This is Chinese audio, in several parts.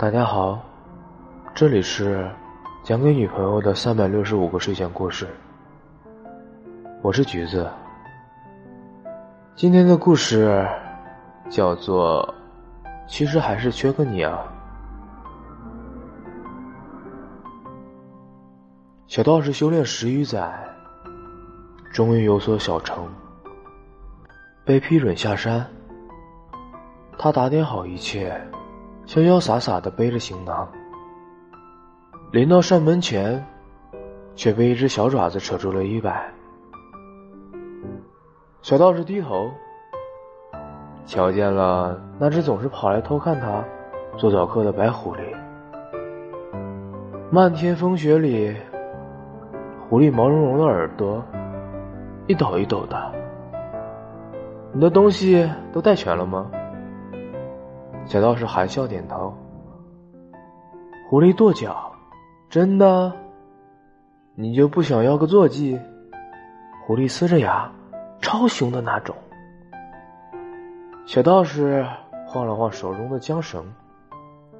大家好，这里是讲给女朋友的三百六十五个睡前故事。我是橘子，今天的故事叫做《其实还是缺个你啊》。小道士修炼十余载，终于有所小成，被批准下山。他打点好一切。潇潇洒洒的背着行囊，临到山门前，却被一只小爪子扯住了衣摆。小道士低头，瞧见了那只总是跑来偷看他做早课的白狐狸。漫天风雪里，狐狸毛茸茸的耳朵一抖一抖的。你的东西都带全了吗？小道士含笑点头。狐狸跺脚：“真的？你就不想要个坐骑？”狐狸呲着牙，超凶的那种。小道士晃了晃手中的缰绳，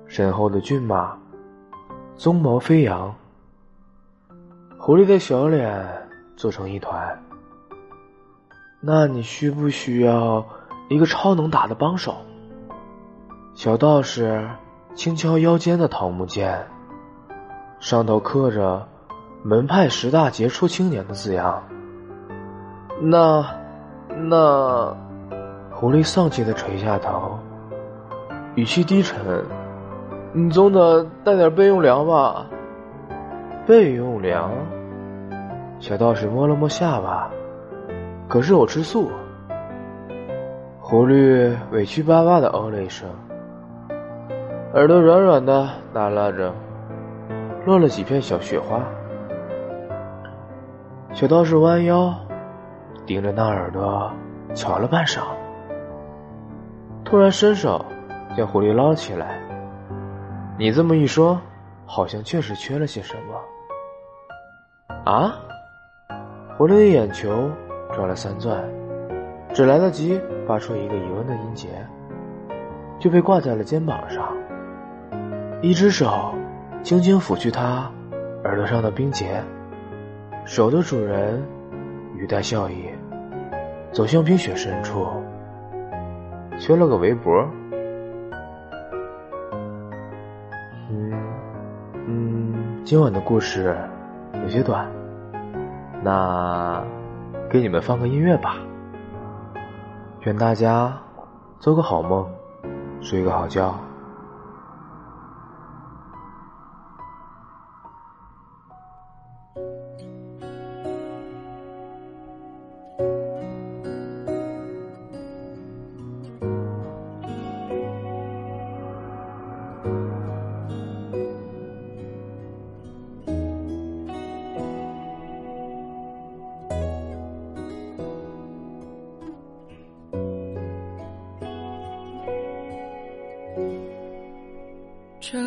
身后的骏马鬃毛飞扬。狐狸的小脸做成一团。那你需不需要一个超能打的帮手？小道士轻敲腰间的桃木剑，上头刻着“门派十大杰出青年”的字样。那，那，狐狸丧气的垂下头，语气低沉：“你总得带点备用粮吧？”备用粮？小道士摸了摸下巴：“可是我吃素。”狐狸委屈巴巴的哦了一声。耳朵软软的耷拉着，落了几片小雪花。小道士弯腰，盯着那耳朵瞧了半晌，突然伸手将狐狸捞起来。你这么一说，好像确实缺了些什么。啊！狐狸的眼球转了三转，只来得及发出一个疑问的音节，就被挂在了肩膀上。一只手轻轻抚去他耳朵上的冰结，手的主人语带笑意，走向冰雪深处，缺了个围脖。嗯嗯，今晚的故事有些短，那给你们放个音乐吧。愿大家做个好梦，睡个好觉。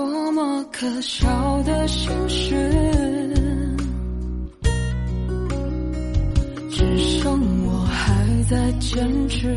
多么可笑的心事，只剩我还在坚持。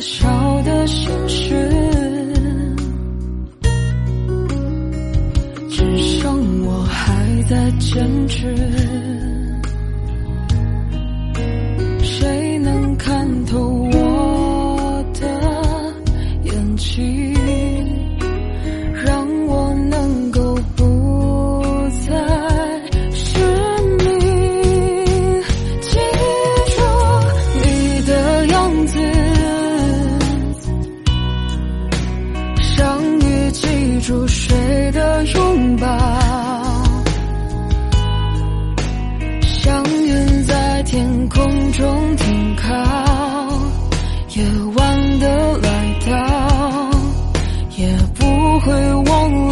小的心事只剩我还在坚持。如水的拥抱祥云在天空中停靠夜晚的来到也不会忘了